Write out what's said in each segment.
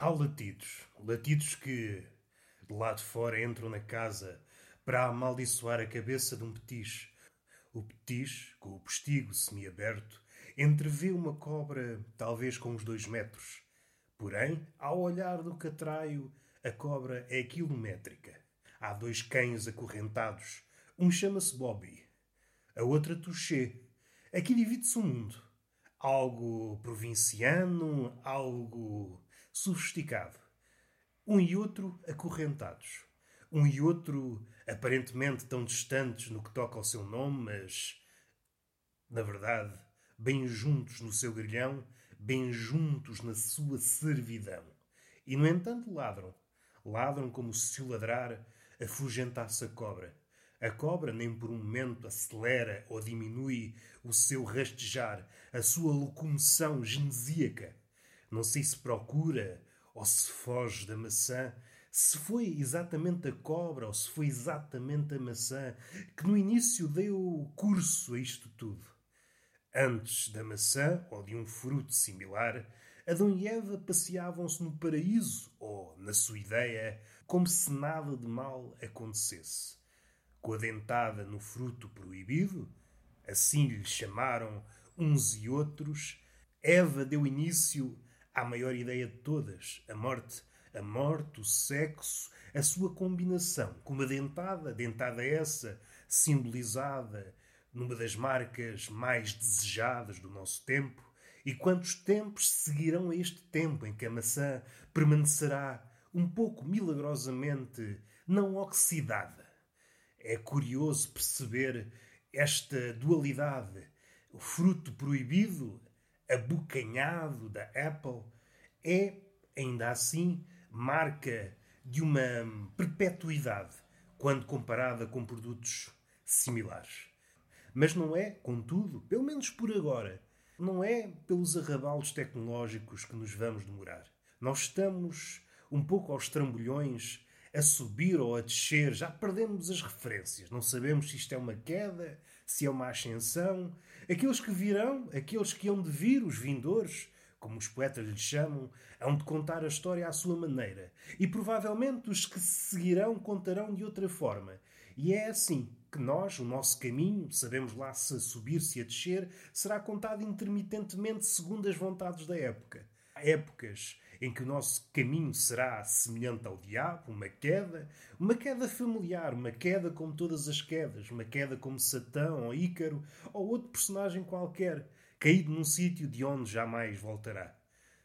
Há latidos, latidos que de lá de fora entram na casa para amaldiçoar a cabeça de um petiche. O petiche, com o postigo semiaberto, entrevê uma cobra talvez com uns dois metros. Porém, ao olhar do catraio, a cobra é quilométrica. Há dois cães acorrentados. Um chama-se Bobby, a outra Touché. Aqui divide-se o mundo. Algo provinciano, algo sofisticado. Um e outro acorrentados. Um e outro aparentemente tão distantes no que toca ao seu nome, mas, na verdade, bem juntos no seu grilhão, bem juntos na sua servidão. E, no entanto, ladram. Ladram como se o ladrar afugentasse a cobra. A cobra nem por um momento acelera ou diminui o seu rastejar, a sua locomoção genesíaca. Não sei se procura ou se foge da maçã, se foi exatamente a cobra ou se foi exatamente a maçã que no início deu curso a isto tudo. Antes da maçã ou de um fruto similar, Adão e Eva passeavam-se no paraíso ou, na sua ideia, como se nada de mal acontecesse. Com a dentada no fruto proibido, assim lhe chamaram uns e outros, Eva deu início à maior ideia de todas, a morte. A morte, o sexo, a sua combinação, com uma dentada, dentada essa, simbolizada numa das marcas mais desejadas do nosso tempo. E quantos tempos seguirão a este tempo em que a maçã permanecerá um pouco milagrosamente não oxidada? É curioso perceber esta dualidade. O fruto proibido, abocanhado da Apple é, ainda assim, marca de uma perpetuidade quando comparada com produtos similares. Mas não é, contudo, pelo menos por agora, não é pelos arrabalos tecnológicos que nos vamos demorar. Nós estamos um pouco aos trambolhões a subir ou a descer, já perdemos as referências. Não sabemos se isto é uma queda, se é uma ascensão. Aqueles que virão, aqueles que hão de vir, os vindores, como os poetas lhe chamam, hão de contar a história à sua maneira. E provavelmente os que se seguirão contarão de outra forma. E é assim que nós, o nosso caminho, sabemos lá se a subir, se a descer, será contado intermitentemente segundo as vontades da época. Há épocas em que o nosso caminho será semelhante ao diabo, uma queda, uma queda familiar, uma queda como todas as quedas, uma queda como Satão ou Ícaro ou outro personagem qualquer, caído num sítio de onde jamais voltará.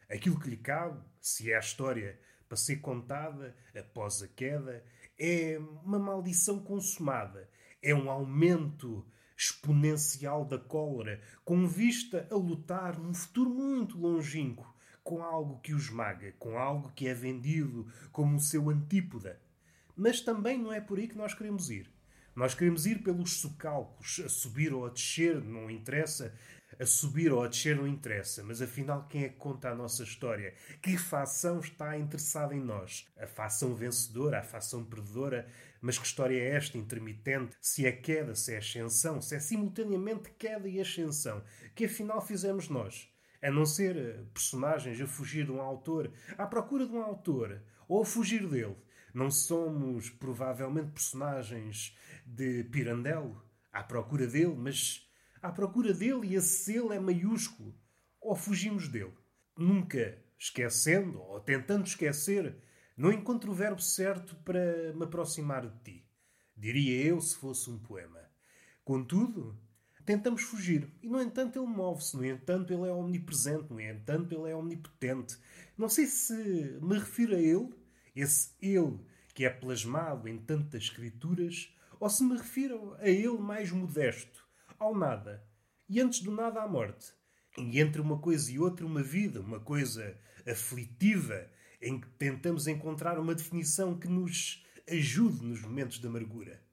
Aquilo que lhe cabe, se é a história para ser contada após a queda, é uma maldição consumada, é um aumento exponencial da cólera, com vista a lutar num futuro muito longínquo com algo que o esmaga, com algo que é vendido como o seu antípoda. Mas também não é por aí que nós queremos ir. Nós queremos ir pelos socalcos, a subir ou a descer, não interessa. A subir ou a descer não interessa, mas afinal quem é que conta a nossa história? Que facção está interessada em nós? A facção vencedora, a facção perdedora? Mas que história é esta intermitente? Se é queda, se é ascensão, se é simultaneamente queda e ascensão? Que afinal fizemos nós? A não ser eh, personagens a fugir de um autor, à procura de um autor, ou a fugir dele. Não somos, provavelmente, personagens de Pirandello, à procura dele, mas à procura dele e esse ele é maiúsculo. Ou fugimos dele. Nunca esquecendo ou tentando esquecer, não encontro o verbo certo para me aproximar de ti. Diria eu se fosse um poema. Contudo, tentamos fugir. E, no entanto, ele move-se, no entanto, ele é omnipresente, no entanto, ele é omnipotente. Não sei se me refiro a ele, esse ele que é plasmado em tantas escrituras, ou se me refiro a ele mais modesto, ao nada, e antes do nada à morte. E entre uma coisa e outra, uma vida, uma coisa aflitiva, em que tentamos encontrar uma definição que nos ajude nos momentos de amargura.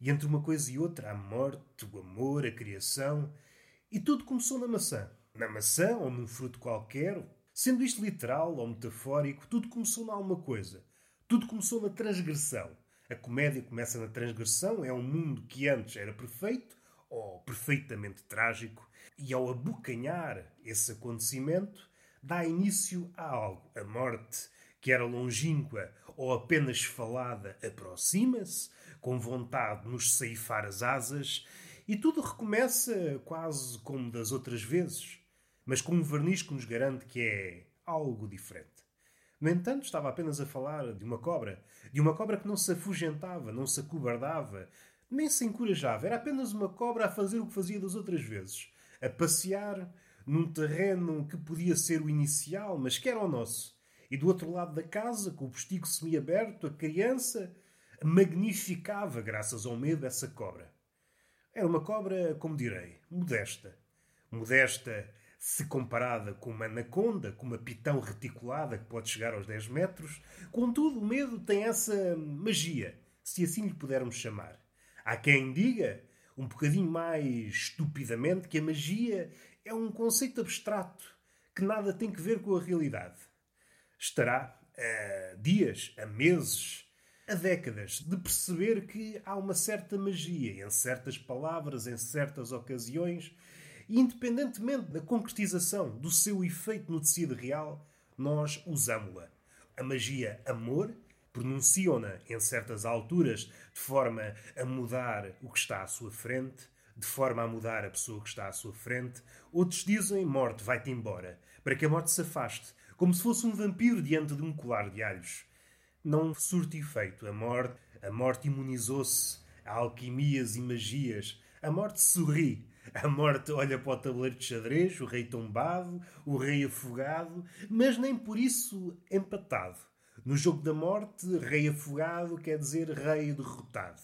E entre uma coisa e outra, a morte, o amor, a criação. E tudo começou na maçã. Na maçã ou num fruto qualquer. Sendo isto literal ou metafórico, tudo começou em alguma coisa. Tudo começou na transgressão. A comédia começa na transgressão, é um mundo que antes era perfeito ou perfeitamente trágico, e ao abocanhar esse acontecimento, dá início a algo. A morte, que era longínqua ou apenas falada, aproxima-se, com vontade de nos ceifar as asas, e tudo recomeça quase como das outras vezes, mas com um verniz que nos garante que é algo diferente. No entanto, estava apenas a falar de uma cobra, de uma cobra que não se afugentava, não se acobardava, nem se encorajava. Era apenas uma cobra a fazer o que fazia das outras vezes, a passear num terreno que podia ser o inicial, mas que era o nosso. E do outro lado da casa, com o postigo semi-aberto, a criança magnificava, graças ao medo, essa cobra. Era uma cobra, como direi, modesta. Modesta se comparada com uma anaconda, com uma pitão reticulada que pode chegar aos 10 metros. Contudo, o medo tem essa magia, se assim lhe pudermos chamar. Há quem diga, um bocadinho mais estupidamente, que a magia é um conceito abstrato que nada tem que ver com a realidade. Estará a dias, a meses, a décadas de perceber que há uma certa magia em certas palavras, em certas ocasiões, e independentemente da concretização do seu efeito no tecido real, nós usamos-la. A magia amor pronunciam-na em certas alturas de forma a mudar o que está à sua frente, de forma a mudar a pessoa que está à sua frente. Outros dizem: morte, vai-te embora, para que a morte se afaste, como se fosse um vampiro diante de um colar de alhos. Não surte efeito. A morte, a morte imunizou-se a alquimias e magias. A morte sorri. A morte olha para o tabuleiro de xadrez, o rei tombado, o rei afogado, mas nem por isso empatado. No jogo da morte, rei afogado quer dizer rei derrotado.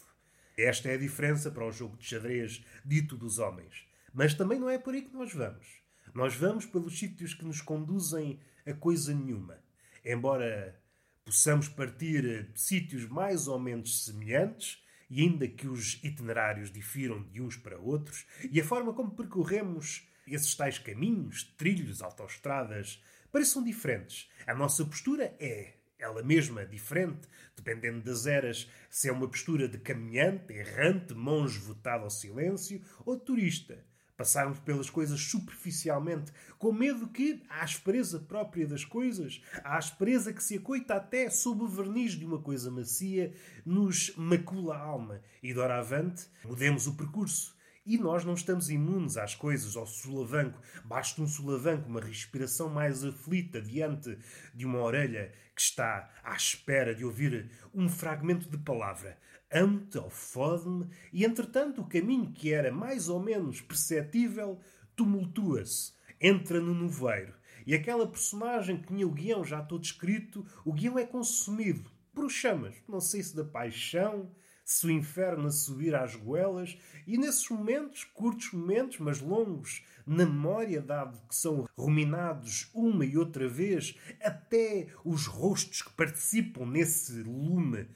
Esta é a diferença para o jogo de xadrez dito dos homens. Mas também não é por aí que nós vamos. Nós vamos pelos sítios que nos conduzem a coisa nenhuma. Embora possamos partir de sítios mais ou menos semelhantes, e ainda que os itinerários difiram de uns para outros, e a forma como percorremos esses tais caminhos, trilhos, autoestradas, pareçam diferentes. A nossa postura é ela mesma diferente, dependendo das eras, se é uma postura de caminhante, errante, monge votado ao silêncio ou turista. Passarmos pelas coisas superficialmente, com medo que a aspereza própria das coisas, a aspereza que se acoita até sob o verniz de uma coisa macia, nos macula a alma. E, doravante, mudemos o percurso e nós não estamos imunes às coisas, ao solavanco. Basta um solavanco, uma respiração mais aflita diante de uma orelha que está à espera de ouvir um fragmento de palavra. Amo-te ou fode-me, e entretanto o caminho que era mais ou menos perceptível tumultua-se, entra no noveiro. E aquela personagem que tinha o guião já todo escrito, o guião é consumido por chamas, não sei se da paixão, se o inferno a subir às goelas, e nesses momentos, curtos momentos, mas longos, na memória, dado que são ruminados uma e outra vez, até os rostos que participam nesse lume,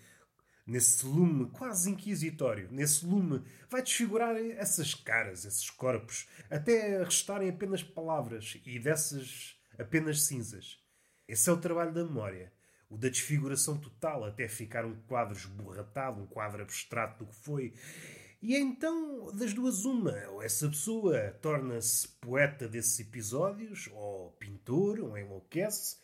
nesse lume quase inquisitório, nesse lume, vai desfigurar essas caras, esses corpos, até restarem apenas palavras e dessas apenas cinzas. Esse é o trabalho da memória o da desfiguração total, até ficar um quadro esborratado, um quadro abstrato do que foi. E então, das duas, uma, ou essa pessoa torna-se poeta desses episódios, ou pintor, ou enlouquece,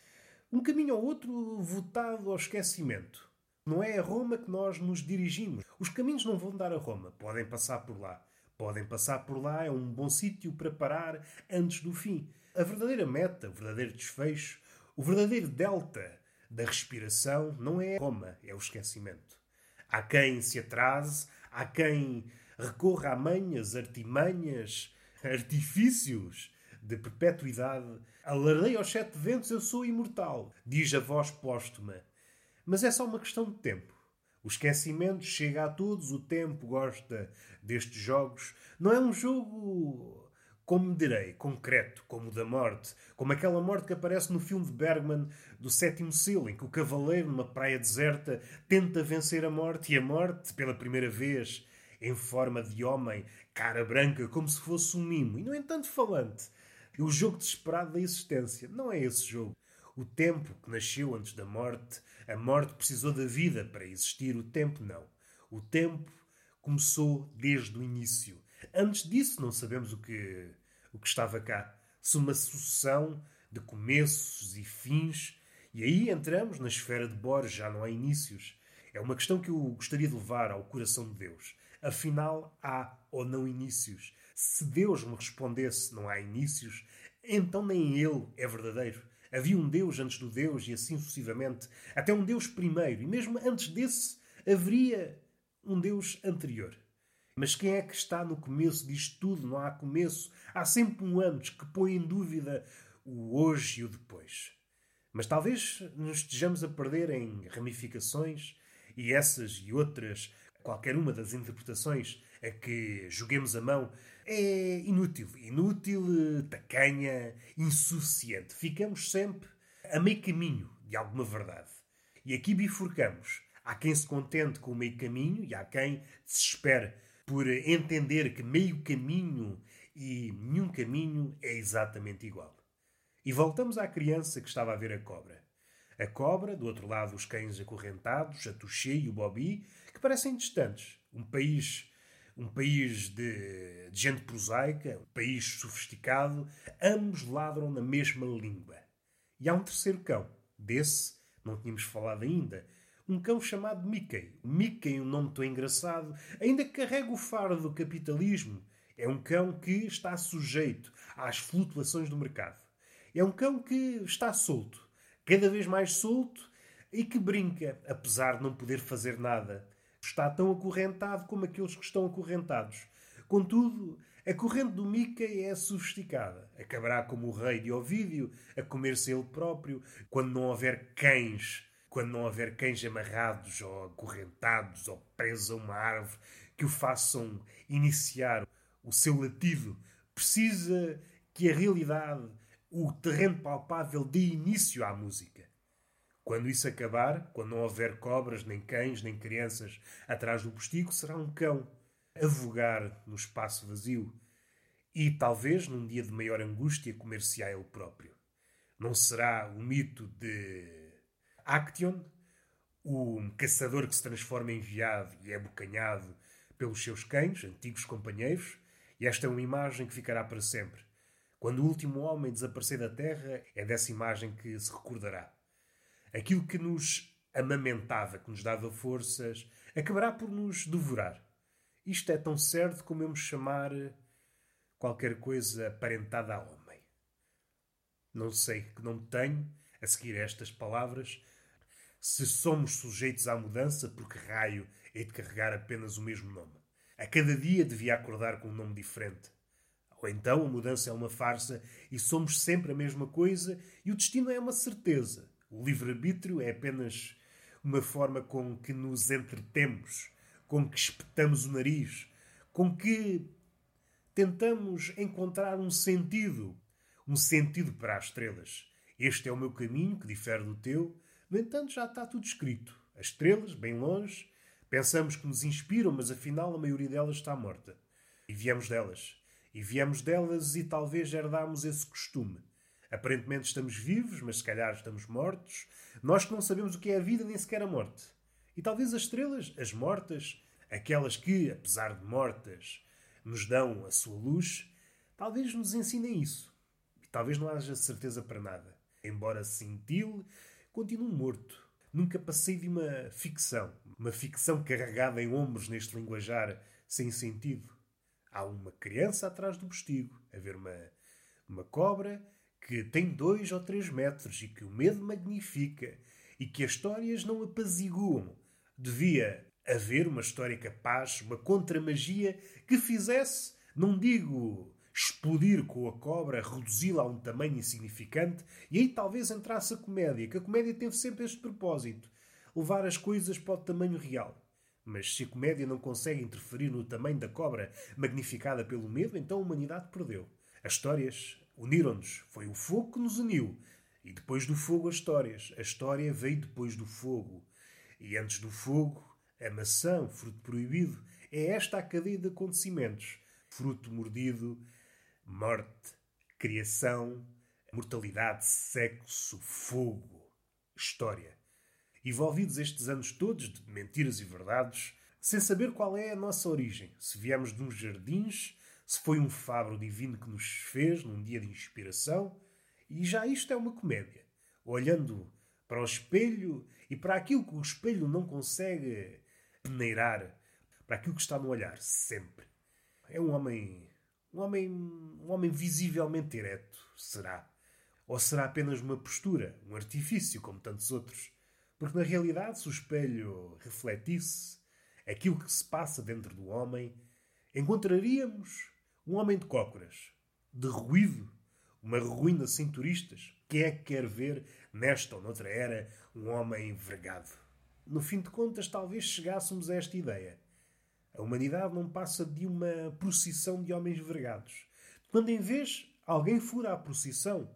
um caminho ou outro votado ao esquecimento. Não é a Roma que nós nos dirigimos. Os caminhos não vão dar a Roma, podem passar por lá. Podem passar por lá, é um bom sítio para parar antes do fim. A verdadeira meta, o verdadeiro desfecho, o verdadeiro delta da respiração não é Roma, é o esquecimento. Há quem se atrase, há quem recorra a manhas, artimanhas, artifícios de perpetuidade. Alardeio aos sete ventos, eu sou imortal, diz a voz póstuma. Mas é só uma questão de tempo. O esquecimento chega a todos, o tempo gosta destes jogos. Não é um jogo como direi, concreto, como o da morte, como aquela morte que aparece no filme de Bergman do Sétimo Selo, em que o cavaleiro, numa praia deserta, tenta vencer a morte e a morte, pela primeira vez, em forma de homem, cara branca, como se fosse um mimo, e no entanto falante. O jogo desesperado da existência. Não é esse jogo. O tempo que nasceu antes da morte, a morte precisou da vida para existir, o tempo não. O tempo começou desde o início Antes disso, não sabemos o que, o que estava cá. Se uma sucessão de começos e fins, e aí entramos na esfera de Borges, já não há inícios. É uma questão que eu gostaria de levar ao coração de Deus. Afinal, há ou não inícios? Se Deus me respondesse não há inícios, então nem Ele é verdadeiro. Havia um Deus antes do Deus e assim sucessivamente, até um Deus primeiro, e mesmo antes desse haveria um Deus anterior. Mas quem é que está no começo disto tudo? Não há começo. Há sempre um antes que põe em dúvida o hoje e o depois. Mas talvez nos estejamos a perder em ramificações e essas e outras, qualquer uma das interpretações a que joguemos a mão, é inútil. Inútil, tacanha, insuficiente. Ficamos sempre a meio caminho de alguma verdade. E aqui bifurcamos. Há quem se contente com o meio caminho e há quem desespere por entender que meio caminho e nenhum caminho é exatamente igual. E voltamos à criança que estava a ver a cobra. A cobra, do outro lado os cães acorrentados, a Touché e o Bobby, que parecem distantes. Um país um país de, de, gente prosaica, um país sofisticado, ambos ladram na mesma língua. E há um terceiro cão. Desse não tínhamos falado ainda. Um cão chamado Mickey. Mickey, um nome tão engraçado, ainda carrega o faro do capitalismo. É um cão que está sujeito às flutuações do mercado. É um cão que está solto, cada vez mais solto e que brinca, apesar de não poder fazer nada está tão acorrentado como aqueles que estão acorrentados. Contudo, a corrente do Mickey é sofisticada. Acabará como o rei de Ovídio, a comer-se ele próprio, quando não houver cães, quando não houver cães amarrados ou acorrentados ou presos a uma árvore que o façam iniciar o seu latido. Precisa que a realidade, o terreno palpável, dê início à música. Quando isso acabar, quando não houver cobras, nem cães, nem crianças atrás do postigo, será um cão a vogar no espaço vazio e talvez num dia de maior angústia comer-se-á ele próprio. Não será o mito de Action, o caçador que se transforma em viado e é bocanhado pelos seus cães, antigos companheiros, e esta é uma imagem que ficará para sempre. Quando o último homem desaparecer da terra, é dessa imagem que se recordará. Aquilo que nos amamentava, que nos dava forças, acabará por nos devorar. Isto é tão certo como eu me chamar qualquer coisa aparentada a homem. Não sei que não tenho, a seguir estas palavras, se somos sujeitos à mudança, porque raio hei de carregar apenas o mesmo nome. A cada dia devia acordar com um nome diferente. Ou então a mudança é uma farsa e somos sempre a mesma coisa e o destino é uma certeza. O livre-arbítrio é apenas uma forma com que nos entretemos, com que espetamos o nariz, com que tentamos encontrar um sentido, um sentido para as estrelas. Este é o meu caminho, que difere do teu. No entanto, já está tudo escrito. As estrelas, bem longe, pensamos que nos inspiram, mas afinal a maioria delas está morta. E viemos delas. E viemos delas e talvez herdámos esse costume. Aparentemente estamos vivos, mas se calhar estamos mortos. Nós que não sabemos o que é a vida nem sequer a morte. E talvez as estrelas, as mortas, aquelas que, apesar de mortas, nos dão a sua luz, talvez nos ensinem isso. E talvez não haja certeza para nada. Embora cintile, continuo morto. Nunca passei de uma ficção. Uma ficção carregada em ombros neste linguajar sem sentido. Há uma criança atrás do postigo, a ver uma, uma cobra que tem dois ou três metros e que o medo magnifica e que as histórias não apaziguam. Devia haver uma história capaz, uma contramagia que fizesse, não digo explodir com a cobra, reduzi-la a um tamanho insignificante, e aí talvez entrasse a comédia, que a comédia teve sempre este propósito: levar as coisas para o tamanho real. Mas se a comédia não consegue interferir no tamanho da cobra magnificada pelo medo, então a humanidade perdeu. As histórias Uniram-nos. Foi o fogo que nos uniu. E depois do fogo, as histórias. A história veio depois do fogo. E antes do fogo, a maçã, fruto proibido. É esta a cadeia de acontecimentos. Fruto mordido, morte, criação, mortalidade, sexo, fogo, história. Envolvidos estes anos todos de mentiras e verdades, sem saber qual é a nossa origem, se viemos de uns jardins se foi um fabro divino que nos fez num dia de inspiração, E já isto é uma comédia. Olhando para o espelho e para aquilo que o espelho não consegue peneirar, para aquilo que está no olhar, sempre. É um homem. Um homem. Um homem visivelmente ereto, será? Ou será apenas uma postura, um artifício, como tantos outros? Porque na realidade, se o espelho refletisse aquilo que se passa dentro do homem, encontraríamos um homem de cócoras, de ruído, uma ruína sem turistas. Quem é que quer ver, nesta ou noutra era, um homem vergado? No fim de contas, talvez chegássemos a esta ideia. A humanidade não passa de uma procissão de homens vergados. Quando, em vez, alguém fura a procissão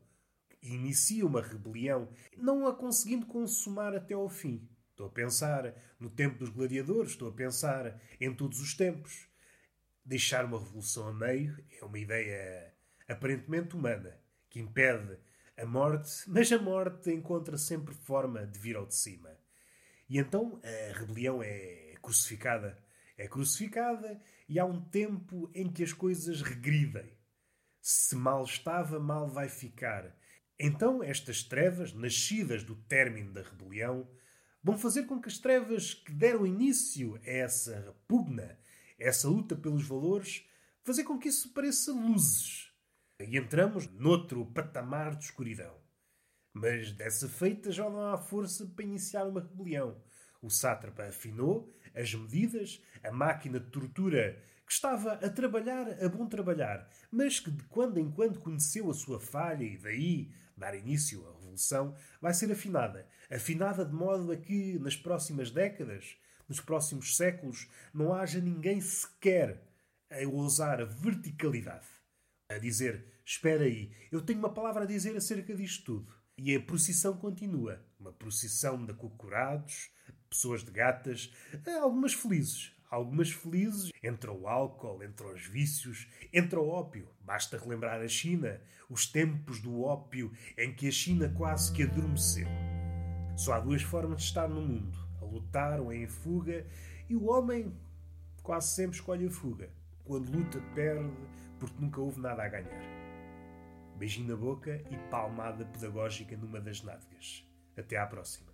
inicia uma rebelião, não a conseguindo consumar até ao fim. Estou a pensar no tempo dos gladiadores, estou a pensar em todos os tempos. Deixar uma revolução a meio é uma ideia aparentemente humana, que impede a morte, mas a morte encontra sempre forma de vir ao de cima. E então a rebelião é crucificada. É crucificada e há um tempo em que as coisas regridem. Se mal estava, mal vai ficar. Então estas trevas, nascidas do término da rebelião, vão fazer com que as trevas que deram início a essa repugna, essa luta pelos valores, fazer com que isso pareça luzes. E entramos noutro patamar de escuridão. Mas dessa feita já não há força para iniciar uma rebelião. O sátrapa afinou as medidas, a máquina de tortura que estava a trabalhar a bom trabalhar, mas que de quando em quando conheceu a sua falha e daí dar início à revolução, vai ser afinada. Afinada de modo a que, nas próximas décadas, nos próximos séculos, não haja ninguém sequer a ousar a verticalidade. A dizer, espera aí, eu tenho uma palavra a dizer acerca disto tudo. E a procissão continua. Uma procissão de acocorados, pessoas de gatas, algumas felizes, algumas felizes, entre o álcool, entre os vícios, entre o ópio. Basta relembrar a China, os tempos do ópio em que a China quase que adormeceu. Só há duas formas de estar no mundo: a lutar ou em fuga, e o homem quase sempre escolhe a fuga. Quando luta, perde, porque nunca houve nada a ganhar. Beijinho na boca e palmada pedagógica numa das nádegas. Até à próxima.